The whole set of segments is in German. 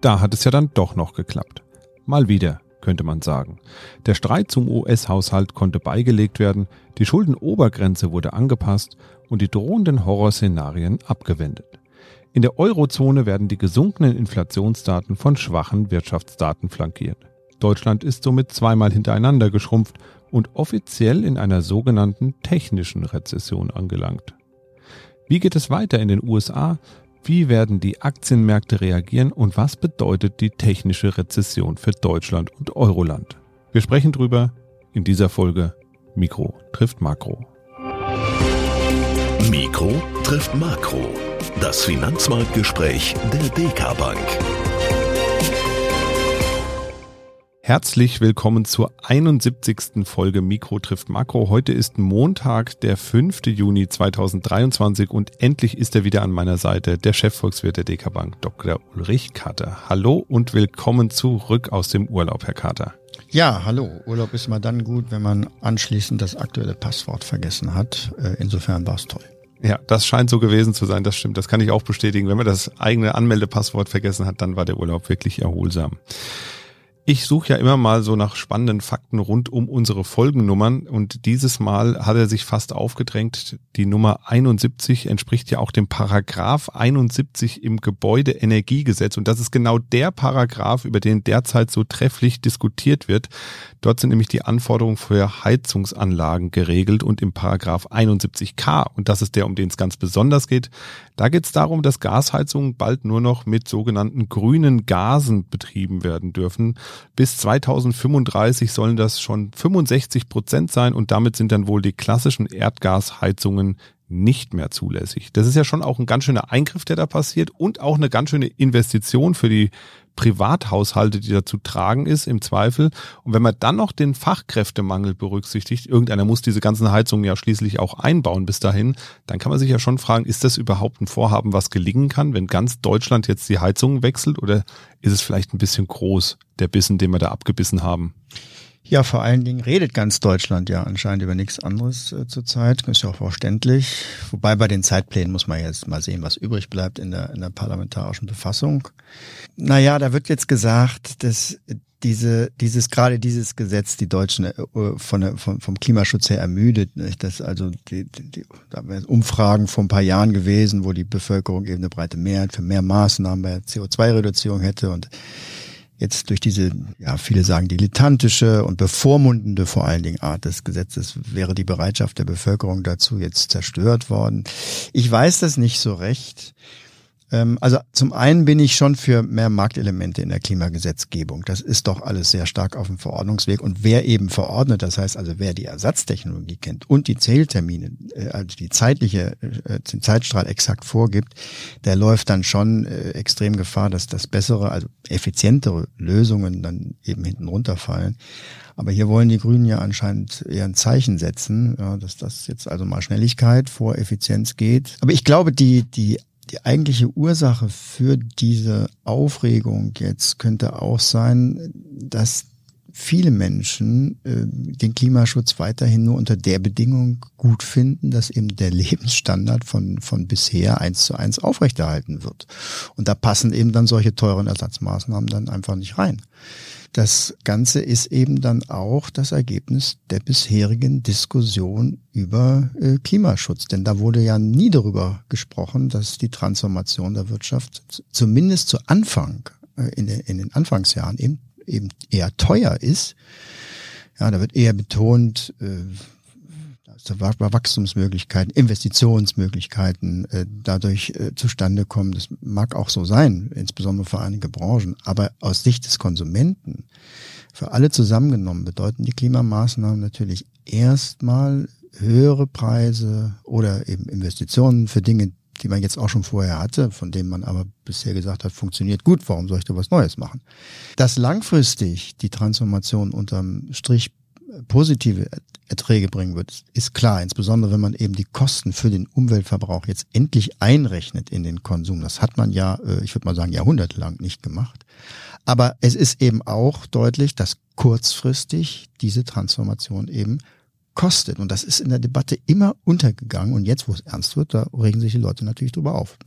Da hat es ja dann doch noch geklappt. Mal wieder, könnte man sagen. Der Streit zum US-Haushalt konnte beigelegt werden, die Schuldenobergrenze wurde angepasst und die drohenden Horrorszenarien abgewendet. In der Eurozone werden die gesunkenen Inflationsdaten von schwachen Wirtschaftsdaten flankiert. Deutschland ist somit zweimal hintereinander geschrumpft und offiziell in einer sogenannten technischen Rezession angelangt. Wie geht es weiter in den USA? Wie werden die Aktienmärkte reagieren und was bedeutet die technische Rezession für Deutschland und Euroland? Wir sprechen drüber in dieser Folge Mikro trifft Makro. Mikro trifft Makro. Das Finanzmarktgespräch der DK Bank. Herzlich willkommen zur 71. Folge Mikro trifft Makro. Heute ist Montag, der 5. Juni 2023 und endlich ist er wieder an meiner Seite, der Chefvolkswirt der DK Bank, Dr. Ulrich Kater. Hallo und willkommen zurück aus dem Urlaub, Herr Kater. Ja, hallo. Urlaub ist immer dann gut, wenn man anschließend das aktuelle Passwort vergessen hat. Äh, insofern war es toll. Ja, das scheint so gewesen zu sein, das stimmt. Das kann ich auch bestätigen. Wenn man das eigene Anmeldepasswort vergessen hat, dann war der Urlaub wirklich erholsam. Ich suche ja immer mal so nach spannenden Fakten rund um unsere Folgennummern und dieses Mal hat er sich fast aufgedrängt. Die Nummer 71 entspricht ja auch dem Paragraph 71 im Gebäudeenergiegesetz und das ist genau der Paragraph, über den derzeit so trefflich diskutiert wird. Dort sind nämlich die Anforderungen für Heizungsanlagen geregelt und im Paragraph 71k und das ist der, um den es ganz besonders geht. Da geht es darum, dass Gasheizungen bald nur noch mit sogenannten grünen Gasen betrieben werden dürfen. Bis 2035 sollen das schon 65 Prozent sein und damit sind dann wohl die klassischen Erdgasheizungen nicht mehr zulässig. Das ist ja schon auch ein ganz schöner Eingriff, der da passiert und auch eine ganz schöne Investition für die Privathaushalte, die dazu tragen ist, im Zweifel. Und wenn man dann noch den Fachkräftemangel berücksichtigt, irgendeiner muss diese ganzen Heizungen ja schließlich auch einbauen bis dahin, dann kann man sich ja schon fragen, ist das überhaupt ein Vorhaben, was gelingen kann, wenn ganz Deutschland jetzt die Heizungen wechselt oder ist es vielleicht ein bisschen groß, der Bissen, den wir da abgebissen haben? Ja, vor allen Dingen redet ganz Deutschland ja anscheinend über nichts anderes äh, zurzeit. Ist ja auch verständlich. Wobei bei den Zeitplänen muss man jetzt mal sehen, was übrig bleibt in der, in der parlamentarischen Befassung. Naja, da wird jetzt gesagt, dass diese, dieses, gerade dieses Gesetz die Deutschen äh, von, von, vom Klimaschutz her ermüdet. Nicht? Das also die, die da wären Umfragen vor ein paar Jahren gewesen, wo die Bevölkerung eben eine breite Mehrheit für mehr Maßnahmen bei CO2-Reduzierung hätte und jetzt durch diese, ja, viele sagen dilettantische und bevormundende vor allen Dingen Art des Gesetzes wäre die Bereitschaft der Bevölkerung dazu jetzt zerstört worden. Ich weiß das nicht so recht. Ähm, also zum einen bin ich schon für mehr Marktelemente in der Klimagesetzgebung. Das ist doch alles sehr stark auf dem Verordnungsweg. Und wer eben verordnet, das heißt also wer die Ersatztechnologie kennt und die Zähltermine, äh, also die zeitliche, äh, den Zeitstrahl exakt vorgibt, der läuft dann schon äh, extrem Gefahr, dass das bessere, also effizientere Lösungen dann eben hinten runterfallen. Aber hier wollen die Grünen ja anscheinend eher ein Zeichen setzen, ja, dass das jetzt also mal Schnelligkeit vor Effizienz geht. Aber ich glaube, die, die die eigentliche Ursache für diese Aufregung jetzt könnte auch sein, dass viele Menschen äh, den Klimaschutz weiterhin nur unter der Bedingung gut finden, dass eben der Lebensstandard von, von bisher eins zu eins aufrechterhalten wird. Und da passen eben dann solche teuren Ersatzmaßnahmen dann einfach nicht rein. Das Ganze ist eben dann auch das Ergebnis der bisherigen Diskussion über äh, Klimaschutz. Denn da wurde ja nie darüber gesprochen, dass die Transformation der Wirtschaft zumindest zu Anfang, äh, in, den, in den Anfangsjahren eben, eben eher teuer ist. Ja, da wird eher betont, äh, Wachstumsmöglichkeiten, Investitionsmöglichkeiten äh, dadurch äh, zustande kommen. Das mag auch so sein, insbesondere für einige Branchen. Aber aus Sicht des Konsumenten, für alle zusammengenommen, bedeuten die Klimamaßnahmen natürlich erstmal höhere Preise oder eben Investitionen für Dinge, die man jetzt auch schon vorher hatte, von denen man aber bisher gesagt hat, funktioniert gut, warum soll ich da was Neues machen? Dass langfristig die Transformation unterm Strich positive Erträge bringen wird, ist klar. Insbesondere wenn man eben die Kosten für den Umweltverbrauch jetzt endlich einrechnet in den Konsum. Das hat man ja, äh, ich würde mal sagen, jahrhundertelang nicht gemacht. Aber es ist eben auch deutlich, dass kurzfristig diese Transformation eben kostet. Und das ist in der Debatte immer untergegangen. Und jetzt, wo es ernst wird, da regen sich die Leute natürlich drüber auf.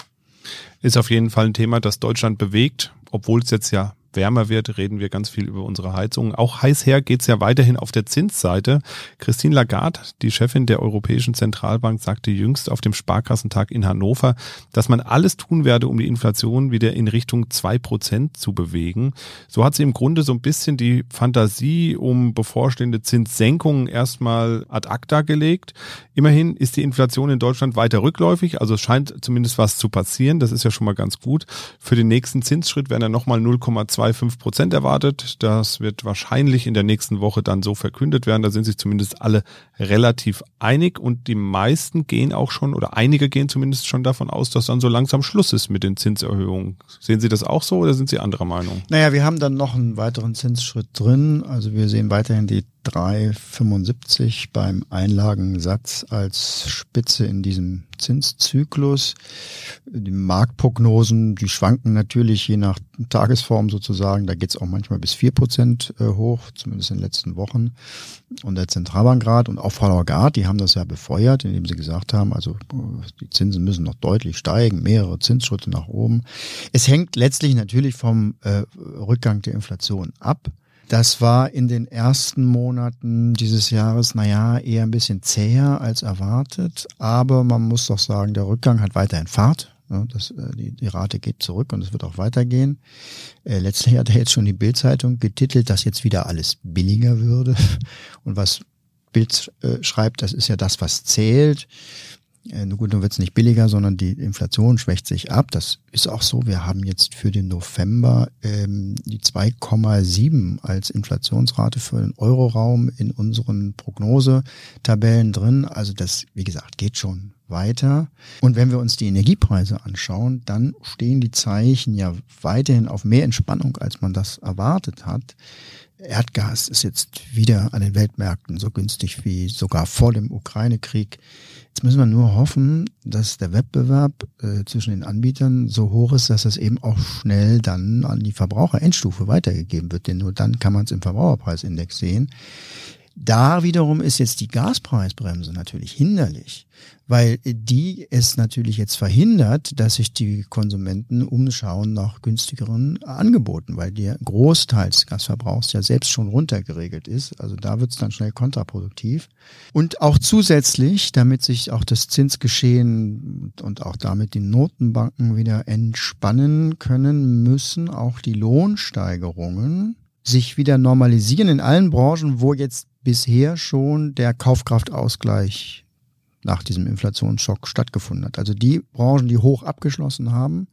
Ist auf jeden Fall ein Thema, das Deutschland bewegt, obwohl es jetzt ja wärmer wird, reden wir ganz viel über unsere Heizungen. Auch heiß her geht's ja weiterhin auf der Zinsseite. Christine Lagarde, die Chefin der Europäischen Zentralbank, sagte jüngst auf dem Sparkassentag in Hannover, dass man alles tun werde, um die Inflation wieder in Richtung zwei Prozent zu bewegen. So hat sie im Grunde so ein bisschen die Fantasie um bevorstehende Zinssenkungen erstmal ad acta gelegt. Immerhin ist die Inflation in Deutschland weiter rückläufig, also es scheint zumindest was zu passieren. Das ist ja schon mal ganz gut. Für den nächsten Zinsschritt werden dann nochmal 0,2 2,5 Prozent erwartet. Das wird wahrscheinlich in der nächsten Woche dann so verkündet werden. Da sind sich zumindest alle relativ einig und die meisten gehen auch schon oder einige gehen zumindest schon davon aus, dass dann so langsam Schluss ist mit den Zinserhöhungen. Sehen Sie das auch so oder sind Sie anderer Meinung? Naja, wir haben dann noch einen weiteren Zinsschritt drin. Also wir sehen weiterhin die 3,75 beim Einlagensatz als Spitze in diesem Zinszyklus. Die Marktprognosen, die schwanken natürlich je nach Tagesform sozusagen. Da geht es auch manchmal bis vier Prozent äh, hoch, zumindest in den letzten Wochen. Und der Zentralbankrat und auch Frau Lagarde, die haben das ja befeuert, indem sie gesagt haben, also die Zinsen müssen noch deutlich steigen, mehrere Zinsschritte nach oben. Es hängt letztlich natürlich vom äh, Rückgang der Inflation ab. Das war in den ersten Monaten dieses Jahres, naja, eher ein bisschen zäher als erwartet. Aber man muss doch sagen, der Rückgang hat weiterhin Fahrt. Das, äh, die, die Rate geht zurück und es wird auch weitergehen. Äh, letztlich hat er jetzt schon die Bildzeitung getitelt, dass jetzt wieder alles billiger würde. Und was Bild äh, schreibt, das ist ja das, was zählt. Äh, nur gut, dann wird es nicht billiger, sondern die Inflation schwächt sich ab. Das ist auch so. Wir haben jetzt für den November ähm, die 2,7 als Inflationsrate für den Euroraum in unseren Prognosetabellen drin. Also das, wie gesagt, geht schon weiter. Und wenn wir uns die Energiepreise anschauen, dann stehen die Zeichen ja weiterhin auf mehr Entspannung, als man das erwartet hat. Erdgas ist jetzt wieder an den Weltmärkten so günstig wie sogar vor dem Ukraine-Krieg. Jetzt müssen wir nur hoffen, dass der Wettbewerb äh, zwischen den Anbietern so hoch ist, dass das eben auch schnell dann an die Verbraucherendstufe weitergegeben wird. Denn nur dann kann man es im Verbraucherpreisindex sehen. Da wiederum ist jetzt die Gaspreisbremse natürlich hinderlich, weil die es natürlich jetzt verhindert, dass sich die Konsumenten umschauen nach günstigeren Angeboten, weil der Großteil des Gasverbrauchs ja selbst schon runtergeregelt ist. Also da wird es dann schnell kontraproduktiv. Und auch zusätzlich, damit sich auch das Zinsgeschehen und auch damit die Notenbanken wieder entspannen können, müssen auch die Lohnsteigerungen sich wieder normalisieren in allen Branchen, wo jetzt bisher schon der Kaufkraftausgleich nach diesem Inflationsschock stattgefunden hat. Also die Branchen, die hoch abgeschlossen haben,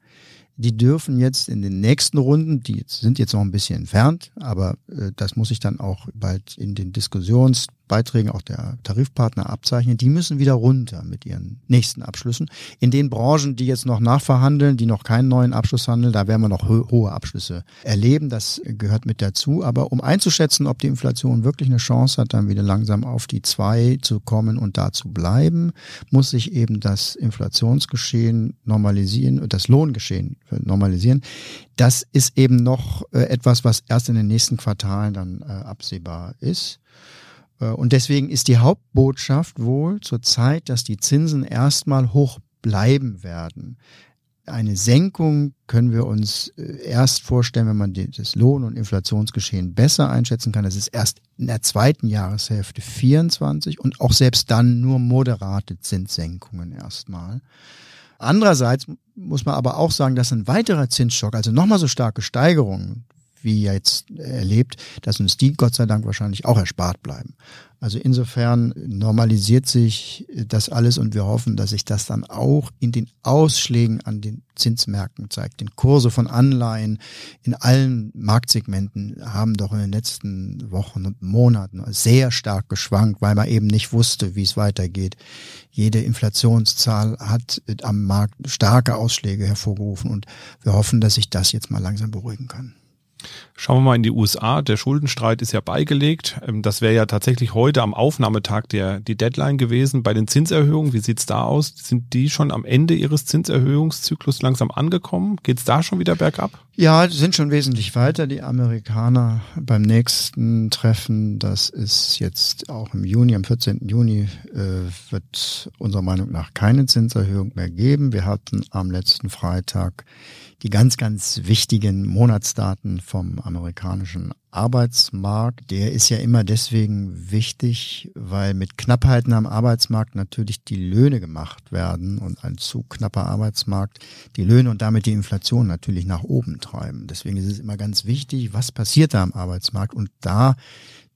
die dürfen jetzt in den nächsten Runden, die sind jetzt noch ein bisschen entfernt, aber äh, das muss ich dann auch bald in den Diskussions Beiträgen auch der Tarifpartner abzeichnen, die müssen wieder runter mit ihren nächsten Abschlüssen. In den Branchen, die jetzt noch nachverhandeln, die noch keinen neuen Abschluss handeln, da werden wir noch ho hohe Abschlüsse erleben. Das gehört mit dazu. Aber um einzuschätzen, ob die Inflation wirklich eine Chance hat, dann wieder langsam auf die zwei zu kommen und da zu bleiben, muss sich eben das Inflationsgeschehen normalisieren, das Lohngeschehen normalisieren. Das ist eben noch äh, etwas, was erst in den nächsten Quartalen dann äh, absehbar ist. Äh, und deswegen ist die Hauptbotschaft wohl zurzeit, dass die Zinsen erstmal hoch bleiben werden. Eine Senkung können wir uns äh, erst vorstellen, wenn man das Lohn- und Inflationsgeschehen besser einschätzen kann. Das ist erst in der zweiten Jahreshälfte 24 und auch selbst dann nur moderate Zinssenkungen erstmal. Andererseits muss man aber auch sagen, dass ein weiterer Zinsschock, also nochmal so starke Steigerungen wie jetzt erlebt, dass uns die Gott sei Dank wahrscheinlich auch erspart bleiben. Also insofern normalisiert sich das alles und wir hoffen, dass sich das dann auch in den Ausschlägen an den Zinsmärkten zeigt. Den Kurse von Anleihen in allen Marktsegmenten haben doch in den letzten Wochen und Monaten sehr stark geschwankt, weil man eben nicht wusste, wie es weitergeht. Jede Inflationszahl hat am Markt starke Ausschläge hervorgerufen und wir hoffen, dass sich das jetzt mal langsam beruhigen kann. Schauen wir mal in die USA. Der Schuldenstreit ist ja beigelegt. Ähm, das wäre ja tatsächlich heute am Aufnahmetag der die Deadline gewesen. Bei den Zinserhöhungen, wie sieht's da aus? Sind die schon am Ende ihres Zinserhöhungszyklus langsam angekommen? Geht's da schon wieder bergab? Ja, sind schon wesentlich weiter. Die Amerikaner beim nächsten Treffen, das ist jetzt auch im Juni, am 14. Juni, äh, wird unserer Meinung nach keine Zinserhöhung mehr geben. Wir hatten am letzten Freitag die ganz, ganz wichtigen Monatsdaten vom amerikanischen Arbeitsmarkt. Der ist ja immer deswegen wichtig, weil mit Knappheiten am Arbeitsmarkt natürlich die Löhne gemacht werden und ein zu knapper Arbeitsmarkt die Löhne und damit die Inflation natürlich nach oben treiben. Deswegen ist es immer ganz wichtig, was passiert da am Arbeitsmarkt und da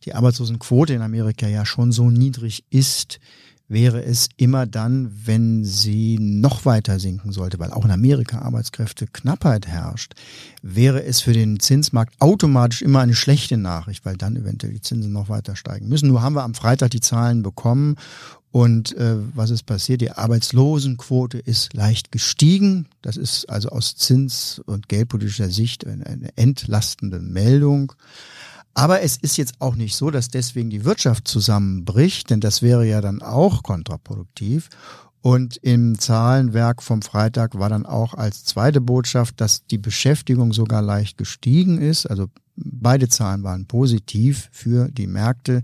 die Arbeitslosenquote in Amerika ja schon so niedrig ist, wäre es immer dann, wenn sie noch weiter sinken sollte, weil auch in Amerika Arbeitskräfteknappheit herrscht, wäre es für den Zinsmarkt automatisch immer eine schlechte Nachricht, weil dann eventuell die Zinsen noch weiter steigen müssen. Nur haben wir am Freitag die Zahlen bekommen und äh, was ist passiert? Die Arbeitslosenquote ist leicht gestiegen. Das ist also aus zins- und geldpolitischer Sicht eine, eine entlastende Meldung. Aber es ist jetzt auch nicht so, dass deswegen die Wirtschaft zusammenbricht, denn das wäre ja dann auch kontraproduktiv. Und im Zahlenwerk vom Freitag war dann auch als zweite Botschaft, dass die Beschäftigung sogar leicht gestiegen ist. Also beide Zahlen waren positiv für die Märkte.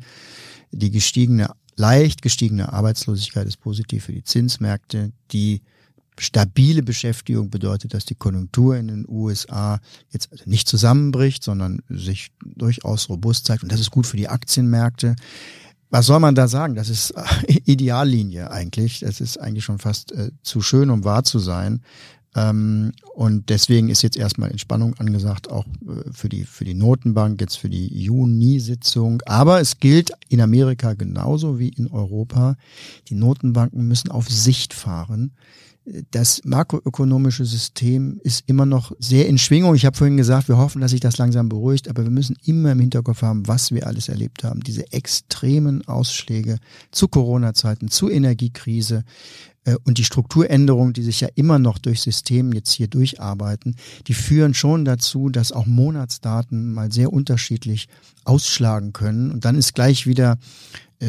Die gestiegene, leicht gestiegene Arbeitslosigkeit ist positiv für die Zinsmärkte. Die stabile Beschäftigung bedeutet, dass die Konjunktur in den USA jetzt also nicht zusammenbricht, sondern sich durchaus robust zeigt. Und das ist gut für die Aktienmärkte. Was soll man da sagen? Das ist Ideallinie eigentlich. Das ist eigentlich schon fast äh, zu schön, um wahr zu sein. Ähm, und deswegen ist jetzt erstmal Entspannung angesagt, auch äh, für die, für die Notenbank, jetzt für die Juni-Sitzung. Aber es gilt in Amerika genauso wie in Europa. Die Notenbanken müssen auf Sicht fahren das makroökonomische System ist immer noch sehr in Schwingung. Ich habe vorhin gesagt, wir hoffen, dass sich das langsam beruhigt, aber wir müssen immer im Hinterkopf haben, was wir alles erlebt haben. Diese extremen Ausschläge zu Corona-Zeiten, zu Energiekrise äh, und die Strukturänderungen, die sich ja immer noch durch System jetzt hier durcharbeiten, die führen schon dazu, dass auch Monatsdaten mal sehr unterschiedlich ausschlagen können. Und dann ist gleich wieder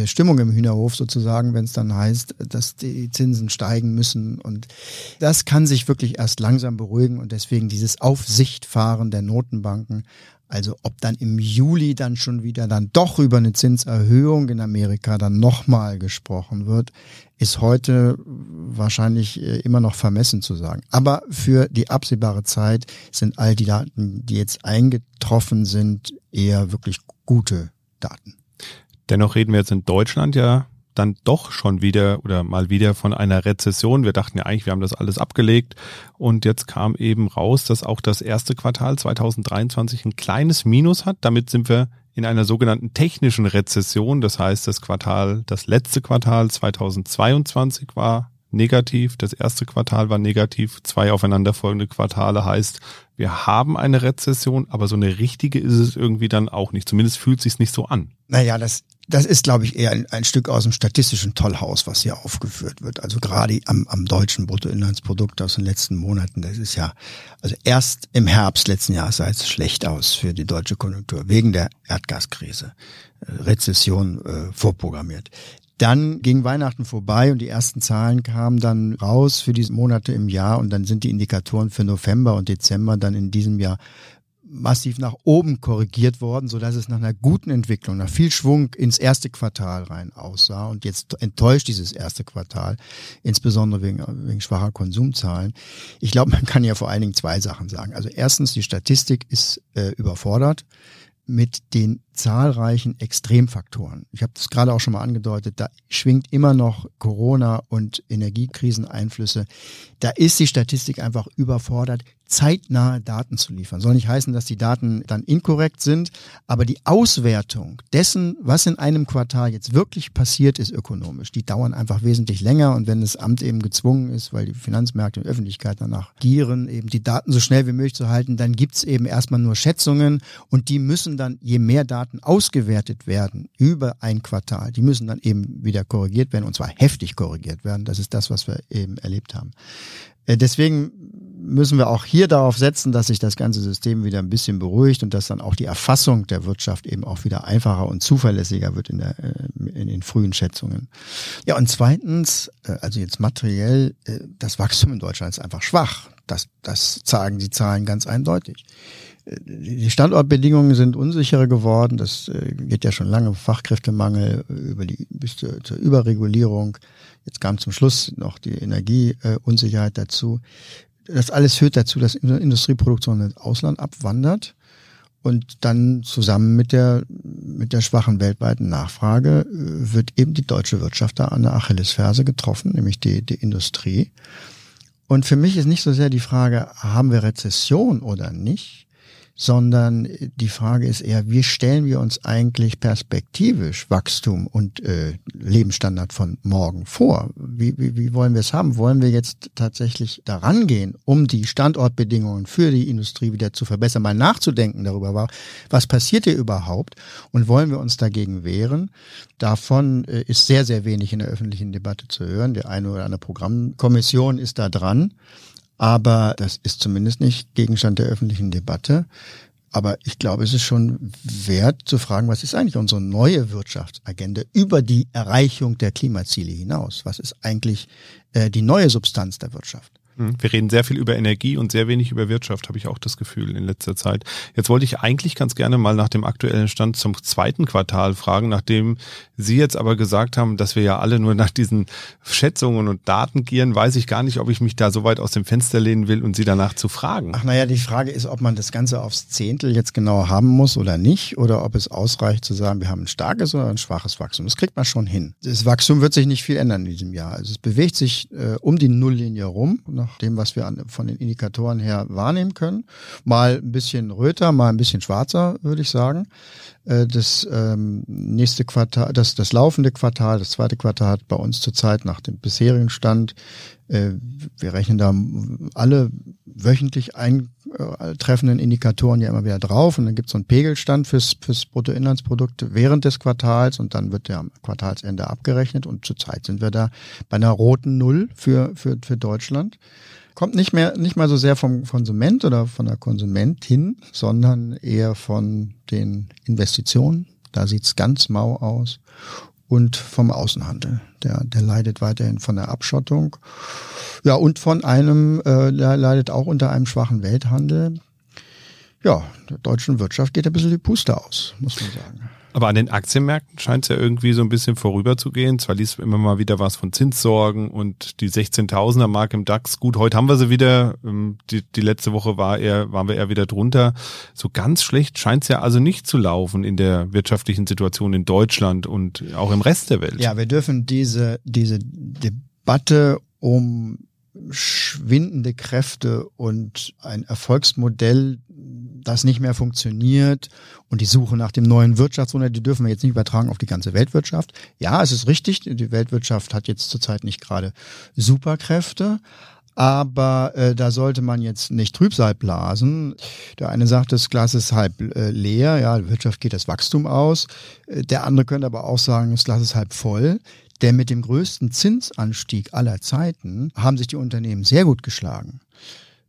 Stimmung im Hühnerhof sozusagen, wenn es dann heißt, dass die Zinsen steigen müssen. Und das kann sich wirklich erst langsam beruhigen und deswegen dieses Aufsichtfahren der Notenbanken. Also ob dann im Juli dann schon wieder dann doch über eine Zinserhöhung in Amerika dann nochmal gesprochen wird, ist heute wahrscheinlich äh, immer noch vermessen zu sagen. Aber für die absehbare Zeit sind all die Daten, die jetzt eingetroffen sind, eher wirklich gute Daten. Dennoch reden wir jetzt in Deutschland ja dann doch schon wieder oder mal wieder von einer Rezession. Wir dachten ja eigentlich, wir haben das alles abgelegt und jetzt kam eben raus, dass auch das erste Quartal 2023 ein kleines Minus hat. Damit sind wir in einer sogenannten technischen Rezession. Das heißt, das Quartal, das letzte Quartal 2022 war negativ, das erste Quartal war negativ, zwei aufeinanderfolgende Quartale heißt, wir haben eine Rezession, aber so eine richtige ist es irgendwie dann auch nicht. Zumindest fühlt sich nicht so an. Naja, das das ist, glaube ich, eher ein, ein, Stück aus dem statistischen Tollhaus, was hier aufgeführt wird. Also gerade am, am deutschen Bruttoinlandsprodukt aus den letzten Monaten, das ist ja, also erst im Herbst letzten Jahres sah es schlecht aus für die deutsche Konjunktur, wegen der Erdgaskrise, äh, Rezession äh, vorprogrammiert. Dann ging Weihnachten vorbei und die ersten Zahlen kamen dann raus für diese Monate im Jahr und dann sind die Indikatoren für November und Dezember dann in diesem Jahr massiv nach oben korrigiert worden, so dass es nach einer guten Entwicklung, nach viel Schwung ins erste Quartal rein aussah. Und jetzt enttäuscht dieses erste Quartal, insbesondere wegen, wegen schwacher Konsumzahlen. Ich glaube, man kann ja vor allen Dingen zwei Sachen sagen. Also erstens, die Statistik ist äh, überfordert mit den zahlreichen Extremfaktoren. Ich habe das gerade auch schon mal angedeutet, da schwingt immer noch Corona und Energiekriseneinflüsse. Da ist die Statistik einfach überfordert zeitnahe Daten zu liefern. Soll nicht heißen, dass die Daten dann inkorrekt sind, aber die Auswertung dessen, was in einem Quartal jetzt wirklich passiert ist ökonomisch, die dauern einfach wesentlich länger und wenn das Amt eben gezwungen ist, weil die Finanzmärkte und Öffentlichkeit danach gieren, eben die Daten so schnell wie möglich zu halten, dann gibt's eben erstmal nur Schätzungen und die müssen dann, je mehr Daten ausgewertet werden über ein Quartal, die müssen dann eben wieder korrigiert werden und zwar heftig korrigiert werden. Das ist das, was wir eben erlebt haben. Äh, deswegen müssen wir auch hier darauf setzen, dass sich das ganze System wieder ein bisschen beruhigt und dass dann auch die Erfassung der Wirtschaft eben auch wieder einfacher und zuverlässiger wird in, der, äh, in den frühen Schätzungen. Ja, und zweitens, äh, also jetzt materiell, äh, das Wachstum in Deutschland ist einfach schwach. Das, das zeigen die Zahlen ganz eindeutig. Die Standortbedingungen sind unsicherer geworden. Das geht ja schon lange. Fachkräftemangel über die, bis zur Überregulierung. Jetzt kam zum Schluss noch die Energieunsicherheit dazu. Das alles führt dazu, dass Industrieproduktion ins Ausland abwandert und dann zusammen mit der, mit der schwachen weltweiten Nachfrage äh, wird eben die deutsche Wirtschaft da an der Achillesferse getroffen, nämlich die, die Industrie. Und für mich ist nicht so sehr die Frage, haben wir Rezession oder nicht, sondern die Frage ist eher, wie stellen wir uns eigentlich perspektivisch Wachstum und äh, Lebensstandard von morgen vor? Wie, wie, wie wollen wir es haben? Wollen wir jetzt tatsächlich daran gehen, um die Standortbedingungen für die Industrie wieder zu verbessern, mal nachzudenken darüber, was passiert hier überhaupt und wollen wir uns dagegen wehren? Davon äh, ist sehr, sehr wenig in der öffentlichen Debatte zu hören. Der eine oder andere Programmkommission ist da dran. Aber das ist zumindest nicht Gegenstand der öffentlichen Debatte. Aber ich glaube, es ist schon wert zu fragen, was ist eigentlich unsere neue Wirtschaftsagenda über die Erreichung der Klimaziele hinaus? Was ist eigentlich äh, die neue Substanz der Wirtschaft? Hm, wir reden sehr viel über Energie und sehr wenig über Wirtschaft, habe ich auch das Gefühl in letzter Zeit. Jetzt wollte ich eigentlich ganz gerne mal nach dem aktuellen Stand zum zweiten Quartal fragen, nachdem Sie jetzt aber gesagt haben, dass wir ja alle nur nach diesen Schätzungen und Daten gieren, weiß ich gar nicht, ob ich mich da so weit aus dem Fenster lehnen will und Sie danach zu fragen. Ach naja, die Frage ist, ob man das Ganze aufs Zehntel jetzt genau haben muss oder nicht, oder ob es ausreicht zu sagen, wir haben ein starkes oder ein schwaches Wachstum. Das kriegt man schon hin. Das Wachstum wird sich nicht viel ändern in diesem Jahr. Also es bewegt sich äh, um die Nulllinie rum, nach dem, was wir an, von den Indikatoren her wahrnehmen können. Mal ein bisschen röter, mal ein bisschen schwarzer, würde ich sagen. Äh, das ähm, nächste Quartal, das, das laufende Quartal, das zweite Quartal hat bei uns zurzeit nach dem bisherigen Stand, äh, wir rechnen da alle wöchentlich eintreffenden Indikatoren ja immer wieder drauf und dann gibt es so einen Pegelstand fürs, fürs Bruttoinlandsprodukt während des Quartals und dann wird der am Quartalsende abgerechnet und zurzeit sind wir da bei einer roten Null für, für, für Deutschland kommt nicht mehr, nicht mal so sehr vom Konsument oder von der Konsumentin, sondern eher von den Investitionen. Da sieht's ganz mau aus. Und vom Außenhandel. Der, der leidet weiterhin von der Abschottung. Ja, und von einem, äh, der leidet auch unter einem schwachen Welthandel. Ja, der deutschen Wirtschaft geht ein bisschen die Puste aus, muss man sagen. Aber an den Aktienmärkten scheint es ja irgendwie so ein bisschen vorüberzugehen. Zwar liest immer mal wieder was von Zinssorgen und die 16.000er Mark im DAX. Gut, heute haben wir sie wieder. Ähm, die, die letzte Woche war eher, waren wir eher wieder drunter. So ganz schlecht scheint es ja also nicht zu laufen in der wirtschaftlichen Situation in Deutschland und auch im Rest der Welt. Ja, wir dürfen diese, diese Debatte um schwindende Kräfte und ein Erfolgsmodell das nicht mehr funktioniert und die Suche nach dem neuen Wirtschaftswunder, die dürfen wir jetzt nicht übertragen auf die ganze Weltwirtschaft. Ja, es ist richtig, die Weltwirtschaft hat jetzt zurzeit nicht gerade Superkräfte, aber äh, da sollte man jetzt nicht Trübsal blasen. Der eine sagt, das Glas ist halb äh, leer, ja, Wirtschaft geht das Wachstum aus. Äh, der andere könnte aber auch sagen, das Glas ist halb voll. Denn mit dem größten Zinsanstieg aller Zeiten haben sich die Unternehmen sehr gut geschlagen.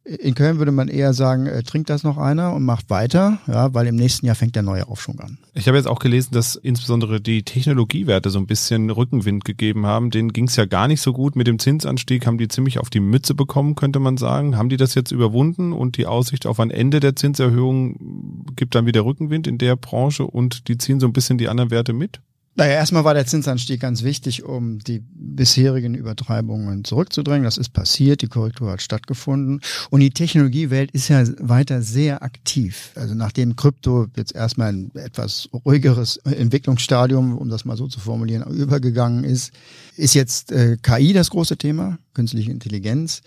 In Köln würde man eher sagen, äh, trinkt das noch einer und macht weiter, ja, weil im nächsten Jahr fängt der neue Aufschwung an. Ich habe jetzt auch gelesen, dass insbesondere die Technologiewerte so ein bisschen Rückenwind gegeben haben. Denen ging es ja gar nicht so gut. Mit dem Zinsanstieg haben die ziemlich auf die Mütze bekommen, könnte man sagen. Haben die das jetzt überwunden und die Aussicht auf ein Ende der Zinserhöhung gibt dann wieder Rückenwind in der Branche und die ziehen so ein bisschen die anderen Werte mit? Naja, erstmal war der Zinsanstieg ganz wichtig, um die bisherigen Übertreibungen zurückzudrängen. Das ist passiert, die Korrektur hat stattgefunden. Und die Technologiewelt ist ja weiter sehr aktiv. Also nachdem Krypto jetzt erstmal ein etwas ruhigeres Entwicklungsstadium, um das mal so zu formulieren, übergegangen ist, ist jetzt äh, KI das große Thema, künstliche Intelligenz.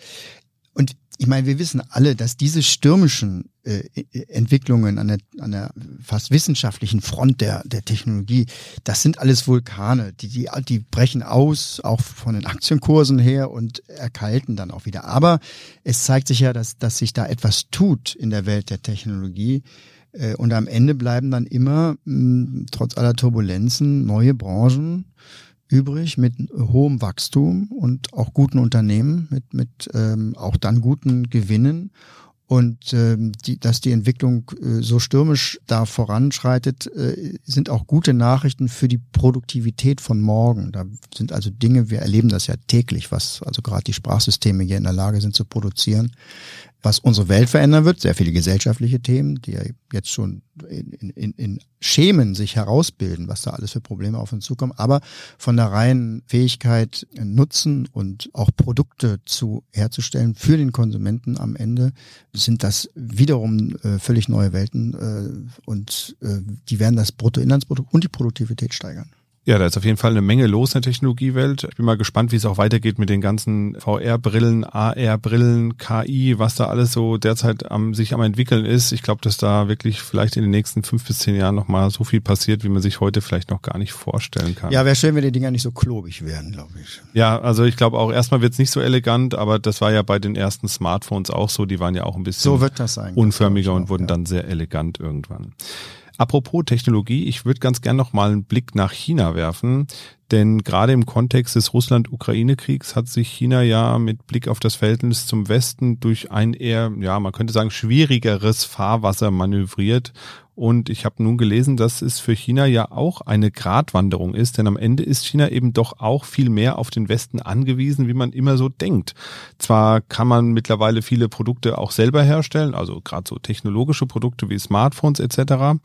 Und ich meine, wir wissen alle, dass diese stürmischen äh, Entwicklungen an der, an der fast wissenschaftlichen Front der, der Technologie, das sind alles Vulkane, die, die, die brechen aus, auch von den Aktienkursen her und erkalten dann auch wieder. Aber es zeigt sich ja, dass, dass sich da etwas tut in der Welt der Technologie. Äh, und am Ende bleiben dann immer, mh, trotz aller Turbulenzen, neue Branchen, übrig mit hohem Wachstum und auch guten Unternehmen, mit, mit ähm, auch dann guten Gewinnen und ähm, die, dass die Entwicklung äh, so stürmisch da voranschreitet, äh, sind auch gute Nachrichten für die Produktivität von morgen. Da sind also Dinge, wir erleben das ja täglich, was also gerade die Sprachsysteme hier in der Lage sind zu produzieren, was unsere Welt verändern wird, sehr viele gesellschaftliche Themen, die ja jetzt schon in, in, in Schemen sich herausbilden, was da alles für Probleme auf uns zukommen, aber von der reinen Fähigkeit, Nutzen und auch Produkte zu herzustellen für den Konsumenten am Ende, sind das wiederum äh, völlig neue Welten äh, und äh, die werden das Bruttoinlandsprodukt und die Produktivität steigern. Ja, da ist auf jeden Fall eine Menge los in der Technologiewelt. Ich bin mal gespannt, wie es auch weitergeht mit den ganzen VR-Brillen, AR-Brillen, KI, was da alles so derzeit am, sich am entwickeln ist. Ich glaube, dass da wirklich vielleicht in den nächsten fünf bis zehn Jahren nochmal so viel passiert, wie man sich heute vielleicht noch gar nicht vorstellen kann. Ja, wäre schön, wenn die Dinger nicht so klobig wären, glaube ich. Ja, also ich glaube auch erstmal wird es nicht so elegant, aber das war ja bei den ersten Smartphones auch so. Die waren ja auch ein bisschen so wird das sein, unförmiger und wurden ja. dann sehr elegant irgendwann. Apropos Technologie, ich würde ganz gern noch mal einen Blick nach China werfen, denn gerade im Kontext des Russland-Ukraine-Kriegs hat sich China ja mit Blick auf das Verhältnis zum Westen durch ein eher, ja, man könnte sagen, schwierigeres Fahrwasser manövriert und ich habe nun gelesen, dass es für China ja auch eine Gratwanderung ist, denn am Ende ist China eben doch auch viel mehr auf den Westen angewiesen, wie man immer so denkt. Zwar kann man mittlerweile viele Produkte auch selber herstellen, also gerade so technologische Produkte wie Smartphones etc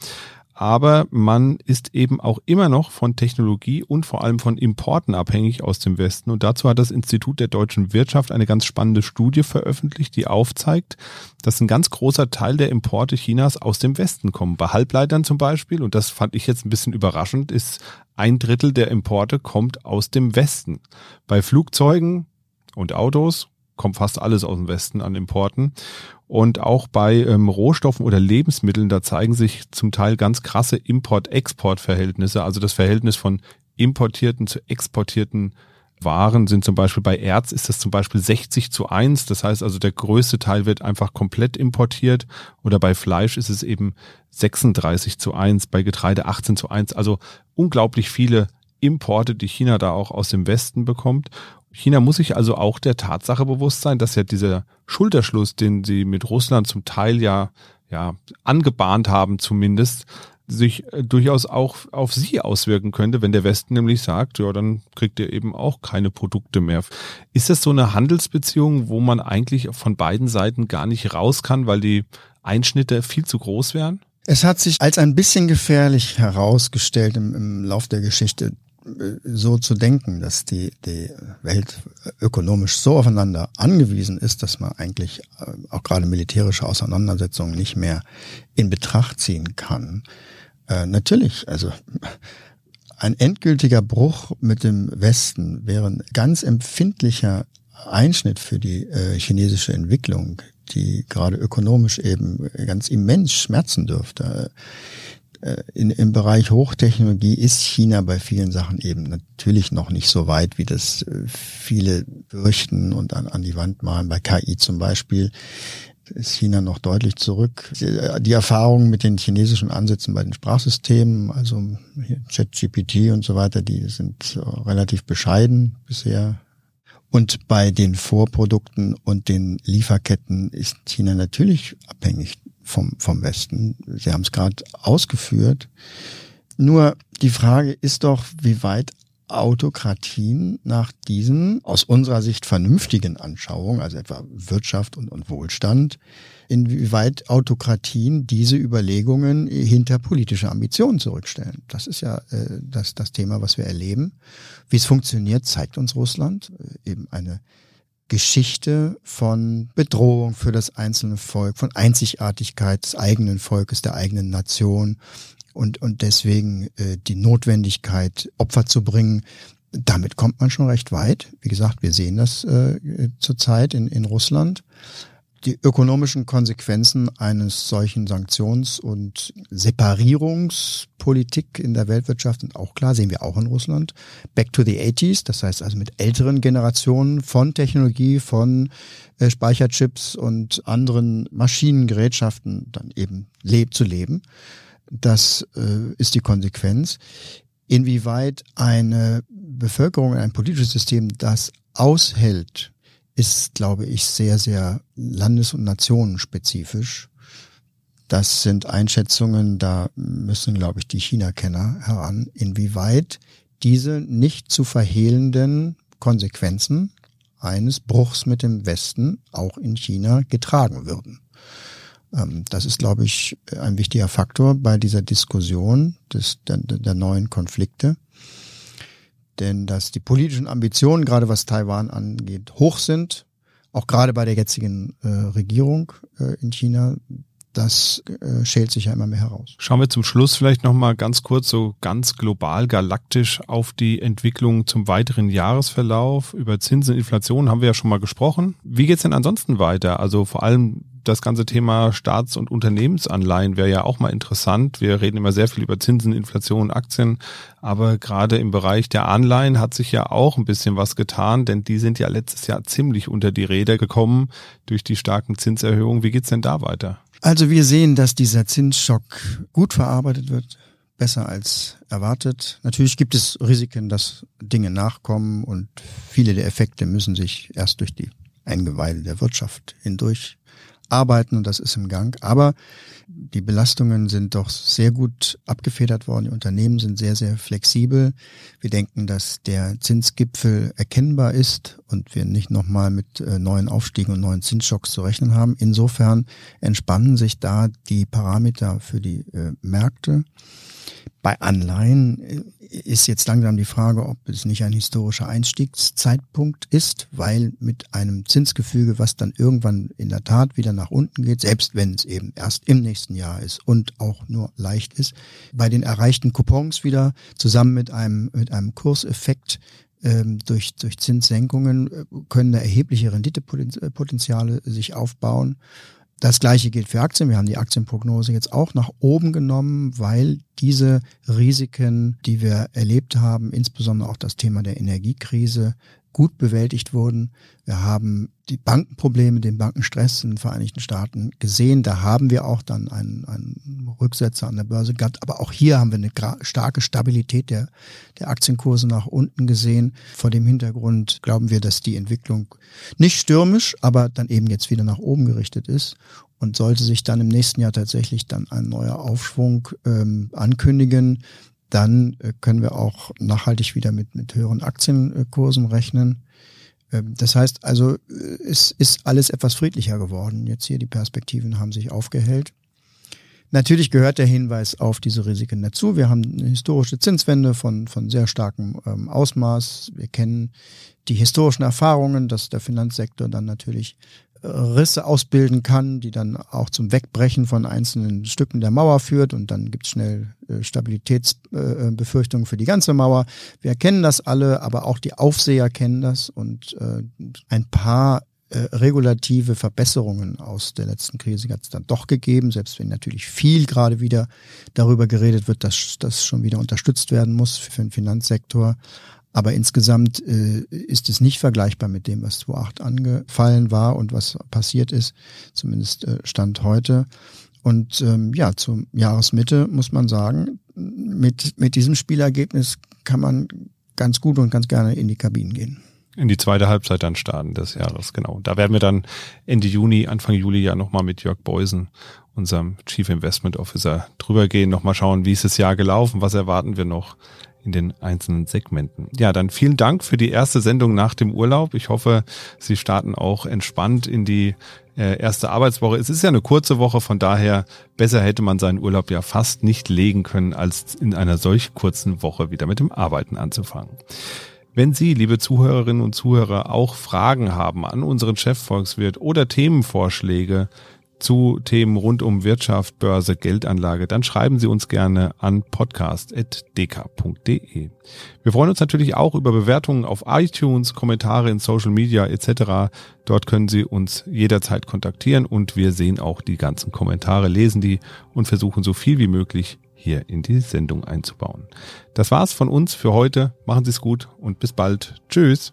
aber man ist eben auch immer noch von Technologie und vor allem von Importen abhängig aus dem Westen. Und dazu hat das Institut der deutschen Wirtschaft eine ganz spannende Studie veröffentlicht, die aufzeigt, dass ein ganz großer Teil der Importe Chinas aus dem Westen kommen. Bei Halbleitern zum Beispiel, und das fand ich jetzt ein bisschen überraschend, ist ein Drittel der Importe kommt aus dem Westen. Bei Flugzeugen und Autos kommt fast alles aus dem Westen an Importen. Und auch bei ähm, Rohstoffen oder Lebensmitteln, da zeigen sich zum Teil ganz krasse Import-Export-Verhältnisse. Also das Verhältnis von importierten zu exportierten Waren sind zum Beispiel bei Erz ist das zum Beispiel 60 zu 1. Das heißt also, der größte Teil wird einfach komplett importiert. Oder bei Fleisch ist es eben 36 zu 1, bei Getreide 18 zu 1. Also unglaublich viele Importe, die China da auch aus dem Westen bekommt. China muss sich also auch der Tatsache bewusst sein, dass ja dieser Schulterschluss, den sie mit Russland zum Teil ja, ja angebahnt haben zumindest, sich äh, durchaus auch auf sie auswirken könnte, wenn der Westen nämlich sagt, ja, dann kriegt ihr eben auch keine Produkte mehr. Ist das so eine Handelsbeziehung, wo man eigentlich von beiden Seiten gar nicht raus kann, weil die Einschnitte viel zu groß wären? Es hat sich als ein bisschen gefährlich herausgestellt im, im Lauf der Geschichte so zu denken, dass die, die Welt ökonomisch so aufeinander angewiesen ist, dass man eigentlich äh, auch gerade militärische Auseinandersetzungen nicht mehr in Betracht ziehen kann. Äh, natürlich, also ein endgültiger Bruch mit dem Westen wäre ein ganz empfindlicher Einschnitt für die äh, chinesische Entwicklung, die gerade ökonomisch eben ganz immens schmerzen dürfte. Äh, in, im Bereich Hochtechnologie ist China bei vielen Sachen eben natürlich noch nicht so weit, wie das äh, viele fürchten und an, an die Wand malen. Bei KI zum Beispiel ist China noch deutlich zurück. Die Erfahrungen mit den chinesischen Ansätzen bei den Sprachsystemen, also ChatGPT und so weiter, die sind relativ bescheiden bisher. Und bei den Vorprodukten und den Lieferketten ist China natürlich abhängig vom, vom Westen. Sie haben es gerade ausgeführt. Nur die Frage ist doch, wie weit Autokratien nach diesen aus unserer Sicht vernünftigen Anschauungen, also etwa Wirtschaft und, und Wohlstand, inwieweit Autokratien diese Überlegungen hinter politische Ambitionen zurückstellen. Das ist ja äh, das, das Thema, was wir erleben. Wie es funktioniert, zeigt uns Russland. Äh, eben eine Geschichte von Bedrohung für das einzelne Volk, von Einzigartigkeit des eigenen Volkes, der eigenen Nation und, und deswegen äh, die Notwendigkeit, Opfer zu bringen. Damit kommt man schon recht weit. Wie gesagt, wir sehen das äh, zurzeit in, in Russland die ökonomischen Konsequenzen eines solchen Sanktions- und Separierungspolitik in der Weltwirtschaft sind auch klar, sehen wir auch in Russland. Back to the 80s, das heißt also mit älteren Generationen von Technologie, von äh, Speicherchips und anderen Maschinengerätschaften dann eben leb zu leben. Das äh, ist die Konsequenz. Inwieweit eine Bevölkerung, ein politisches System das aushält, ist, glaube ich, sehr, sehr landes- und nationenspezifisch. Das sind Einschätzungen, da müssen, glaube ich, die China-Kenner heran, inwieweit diese nicht zu verhehlenden Konsequenzen eines Bruchs mit dem Westen auch in China getragen würden. Ähm, das ist, glaube ich, ein wichtiger Faktor bei dieser Diskussion des, der, der neuen Konflikte. Denn dass die politischen Ambitionen, gerade was Taiwan angeht, hoch sind, auch gerade bei der jetzigen äh, Regierung äh, in China, das äh, schält sich ja immer mehr heraus. Schauen wir zum Schluss vielleicht nochmal ganz kurz so ganz global, galaktisch auf die Entwicklung zum weiteren Jahresverlauf. Über Zinsen Inflation haben wir ja schon mal gesprochen. Wie geht's denn ansonsten weiter? Also vor allem das ganze Thema Staats- und Unternehmensanleihen wäre ja auch mal interessant. Wir reden immer sehr viel über Zinsen, Inflation, Aktien, aber gerade im Bereich der Anleihen hat sich ja auch ein bisschen was getan, denn die sind ja letztes Jahr ziemlich unter die Räder gekommen durch die starken Zinserhöhungen. Wie geht's denn da weiter? Also wir sehen, dass dieser Zinsschock gut verarbeitet wird, besser als erwartet. Natürlich gibt es Risiken, dass Dinge nachkommen und viele der Effekte müssen sich erst durch die Eingeweide der Wirtschaft hindurch arbeiten und das ist im Gang. Aber die Belastungen sind doch sehr gut abgefedert worden. Die Unternehmen sind sehr, sehr flexibel. Wir denken, dass der Zinsgipfel erkennbar ist und wir nicht nochmal mit äh, neuen Aufstiegen und neuen Zinsschocks zu rechnen haben. Insofern entspannen sich da die Parameter für die äh, Märkte. Bei Anleihen äh, ist jetzt langsam die Frage, ob es nicht ein historischer Einstiegszeitpunkt ist, weil mit einem Zinsgefüge, was dann irgendwann in der Tat wieder nach unten geht, selbst wenn es eben erst im nächsten Jahr ist und auch nur leicht ist, bei den erreichten Coupons wieder zusammen mit einem, mit einem Kurseffekt ähm, durch, durch Zinssenkungen äh, können da erhebliche Renditepotenziale sich aufbauen. Das gleiche gilt für Aktien. Wir haben die Aktienprognose jetzt auch nach oben genommen, weil diese Risiken, die wir erlebt haben, insbesondere auch das Thema der Energiekrise, gut bewältigt wurden. Wir haben die Bankenprobleme, den Bankenstress in den Vereinigten Staaten gesehen. Da haben wir auch dann einen, einen Rücksetzer an der Börse gehabt. Aber auch hier haben wir eine starke Stabilität der, der Aktienkurse nach unten gesehen. Vor dem Hintergrund glauben wir, dass die Entwicklung nicht stürmisch, aber dann eben jetzt wieder nach oben gerichtet ist. Und sollte sich dann im nächsten Jahr tatsächlich dann ein neuer Aufschwung ähm, ankündigen, dann äh, können wir auch nachhaltig wieder mit, mit höheren Aktienkursen rechnen. Ähm, das heißt also, äh, es ist alles etwas friedlicher geworden. Jetzt hier die Perspektiven haben sich aufgehellt. Natürlich gehört der Hinweis auf diese Risiken dazu. Wir haben eine historische Zinswende von, von sehr starkem ähm, Ausmaß. Wir kennen die historischen Erfahrungen, dass der Finanzsektor dann natürlich Risse ausbilden kann, die dann auch zum Wegbrechen von einzelnen Stücken der Mauer führt und dann gibt es schnell äh, Stabilitätsbefürchtungen äh, für die ganze Mauer. Wir kennen das alle, aber auch die Aufseher kennen das und äh, ein paar regulative Verbesserungen aus der letzten Krise hat es dann doch gegeben, selbst wenn natürlich viel gerade wieder darüber geredet wird, dass das schon wieder unterstützt werden muss für den Finanzsektor. Aber insgesamt äh, ist es nicht vergleichbar mit dem, was 2008 angefallen war und was passiert ist, zumindest äh, Stand heute. Und ähm, ja, zur Jahresmitte muss man sagen, mit, mit diesem Spielergebnis kann man ganz gut und ganz gerne in die Kabinen gehen. In die zweite Halbzeit dann starten des Jahres, genau. Da werden wir dann Ende Juni, Anfang Juli ja nochmal mit Jörg Beusen, unserem Chief Investment Officer, drüber gehen, nochmal schauen, wie ist das Jahr gelaufen, was erwarten wir noch in den einzelnen Segmenten. Ja, dann vielen Dank für die erste Sendung nach dem Urlaub. Ich hoffe, Sie starten auch entspannt in die äh, erste Arbeitswoche. Es ist ja eine kurze Woche, von daher besser hätte man seinen Urlaub ja fast nicht legen können, als in einer solch kurzen Woche wieder mit dem Arbeiten anzufangen. Wenn Sie, liebe Zuhörerinnen und Zuhörer, auch Fragen haben an unseren Chefvolkswirt oder Themenvorschläge, zu Themen rund um Wirtschaft, Börse, Geldanlage, dann schreiben Sie uns gerne an podcast.dk.de. Wir freuen uns natürlich auch über Bewertungen auf iTunes, Kommentare in Social Media etc. Dort können Sie uns jederzeit kontaktieren und wir sehen auch die ganzen Kommentare, lesen die und versuchen so viel wie möglich hier in die Sendung einzubauen. Das war's von uns für heute. Machen Sie es gut und bis bald. Tschüss.